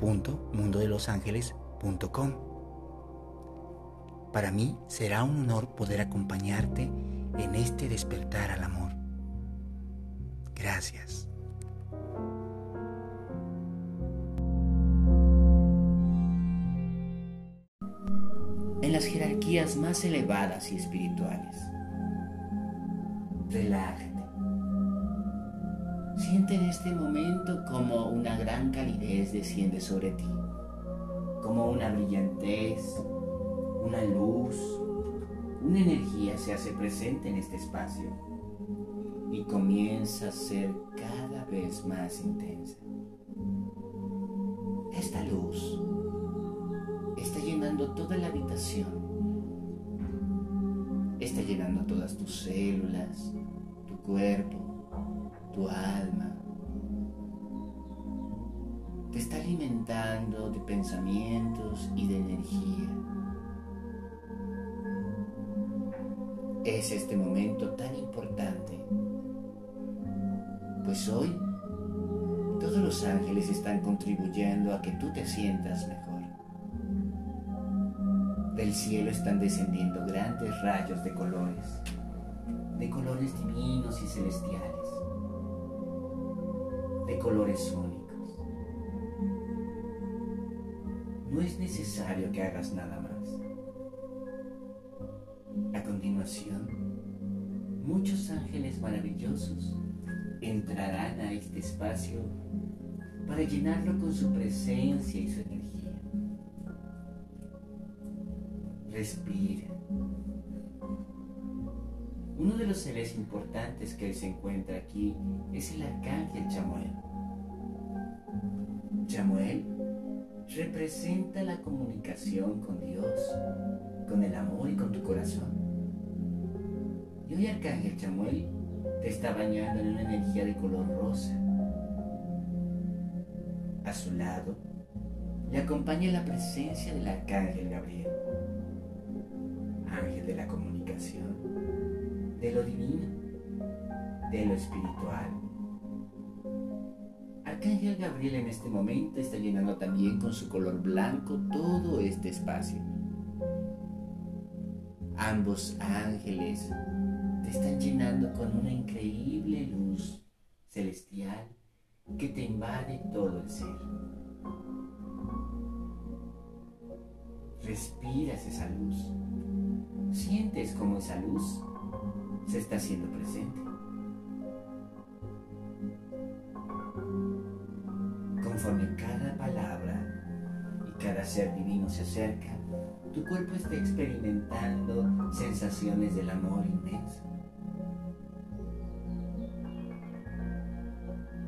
www.mundodelosangeles.com. Para mí será un honor poder acompañarte en este despertar al amor. Gracias. En las jerarquías más elevadas y espirituales, relájate. Siente en este momento como una gran calidez desciende sobre ti, como una brillantez, una luz, una energía se hace presente en este espacio y comienza a ser cada vez más intensa. Esta luz está llenando toda la habitación, está llenando todas tus células, tu cuerpo, tu alma. Te está alimentando de pensamientos y de energía. Es este momento tan importante, pues hoy todos los ángeles están contribuyendo a que tú te sientas mejor. Del cielo están descendiendo grandes rayos de colores, de colores divinos y celestiales, de colores únicos. No es necesario que hagas nada más. A continuación, muchos ángeles maravillosos entrarán a este espacio para llenarlo con su presencia y su energía. Respira. Uno de los seres importantes que se encuentra aquí es el arcángel Chamuel. Chamuel representa la comunicación con Dios, con el amor y con tu corazón. Y hoy Arcángel Chamuel te está bañando en una energía de color rosa. A su lado le acompaña la presencia del Arcángel Gabriel, ángel de la comunicación, de lo divino, de lo espiritual. Arcángel Gabriel en este momento está llenando también con su color blanco todo este espacio. Ambos ángeles te están llenando con una increíble luz celestial que te invade todo el ser. Respiras esa luz. Sientes como esa luz se está haciendo presente. Conforme cada palabra y cada ser divino se acerca, tu cuerpo está experimentando sensaciones del amor inmenso.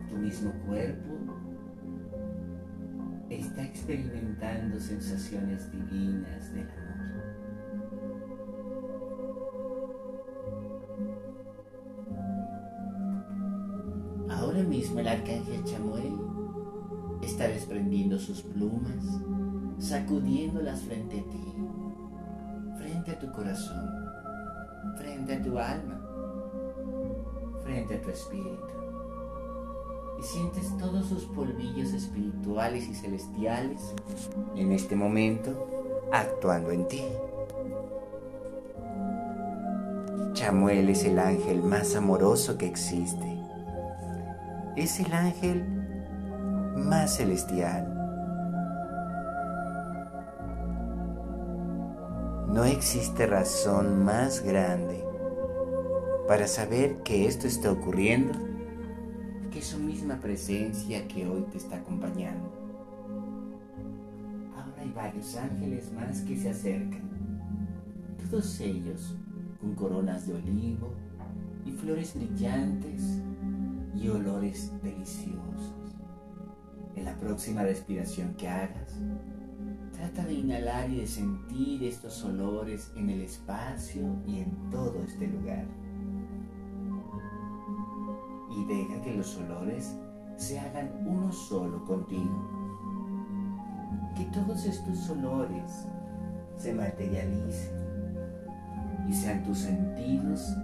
Tu mismo cuerpo está experimentando sensaciones divinas del amor. Mismo el arcángel Chamuel está desprendiendo sus plumas, sacudiéndolas frente a ti, frente a tu corazón, frente a tu alma, frente a tu espíritu. Y sientes todos sus polvillos espirituales y celestiales en este momento actuando en ti. Chamuel es el ángel más amoroso que existe. Es el ángel más celestial. No existe razón más grande para saber que esto está ocurriendo que su misma presencia que hoy te está acompañando. Ahora hay varios ángeles más que se acercan, todos ellos con coronas de olivo y flores brillantes y olores deliciosos. En la próxima respiración que hagas, trata de inhalar y de sentir estos olores en el espacio y en todo este lugar. Y deja que los olores se hagan uno solo contigo. Que todos estos olores se materialicen y sean tus sentidos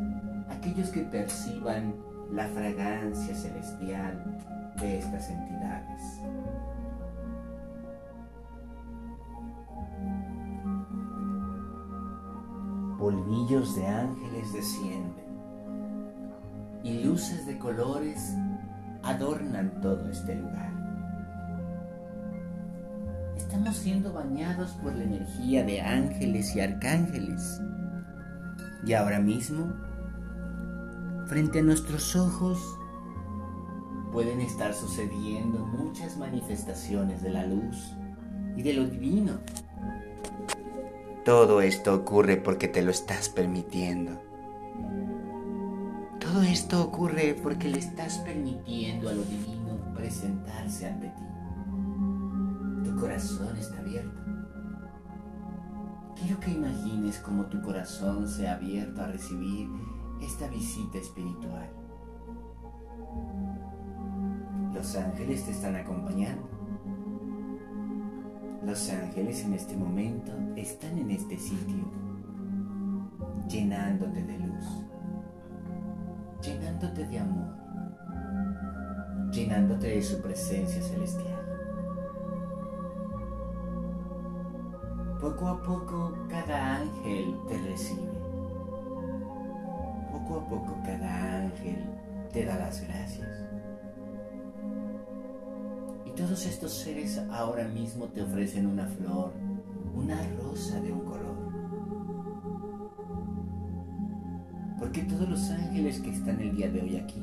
aquellos que perciban la fragancia celestial de estas entidades. Polvillos de ángeles descienden y luces de colores adornan todo este lugar. Estamos siendo bañados por la energía de ángeles y arcángeles. Y ahora mismo, frente a nuestros ojos, pueden estar sucediendo muchas manifestaciones de la luz y de lo divino. Todo esto ocurre porque te lo estás permitiendo. Todo esto ocurre porque le estás permitiendo a lo divino presentarse ante ti. Tu corazón está abierto. Quiero que imagines cómo tu corazón se ha abierto a recibir esta visita espiritual. Los ángeles te están acompañando. Los ángeles en este momento están en este sitio, llenándote de luz llenándote de amor, llenándote de su presencia celestial. Poco a poco cada ángel te recibe. Poco a poco cada ángel te da las gracias. Y todos estos seres ahora mismo te ofrecen una flor, una rosa de un color. porque todos los ángeles que están el día de hoy aquí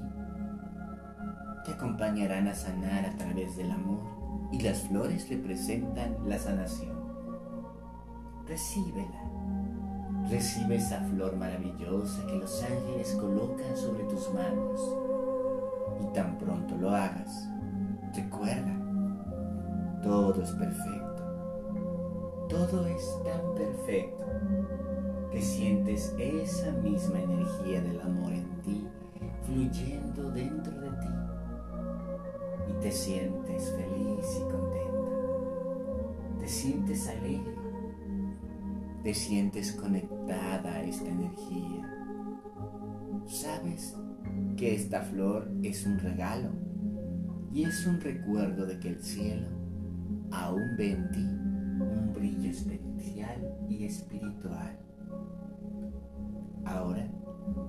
te acompañarán a sanar a través del amor y las flores representan la sanación. Recíbela. Recibe esa flor maravillosa que los ángeles colocan sobre tus manos. Y tan pronto lo hagas, recuerda, todo es perfecto. Todo es tan perfecto que sientes esa misma energía del amor en ti fluyendo dentro de ti y te sientes feliz y contenta. Te sientes alegre. Te sientes conectada a esta energía. Sabes que esta flor es un regalo y es un recuerdo de que el cielo aún ve en ti un brillo especial y espiritual. Ahora,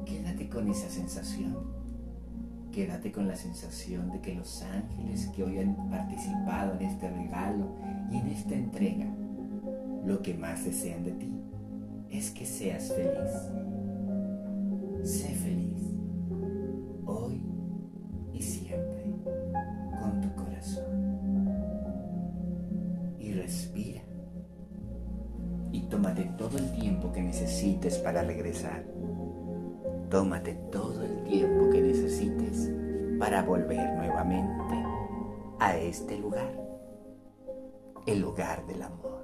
quédate con esa sensación. Quédate con la sensación de que los ángeles que hoy han participado en este regalo y en esta entrega, lo que más desean de ti es que seas feliz. Sé feliz, hoy y siempre, con tu corazón. Y respira y tómate todo el tiempo que necesites para regresar. Tómate todo el tiempo que necesites para volver nuevamente a este lugar, el lugar del amor.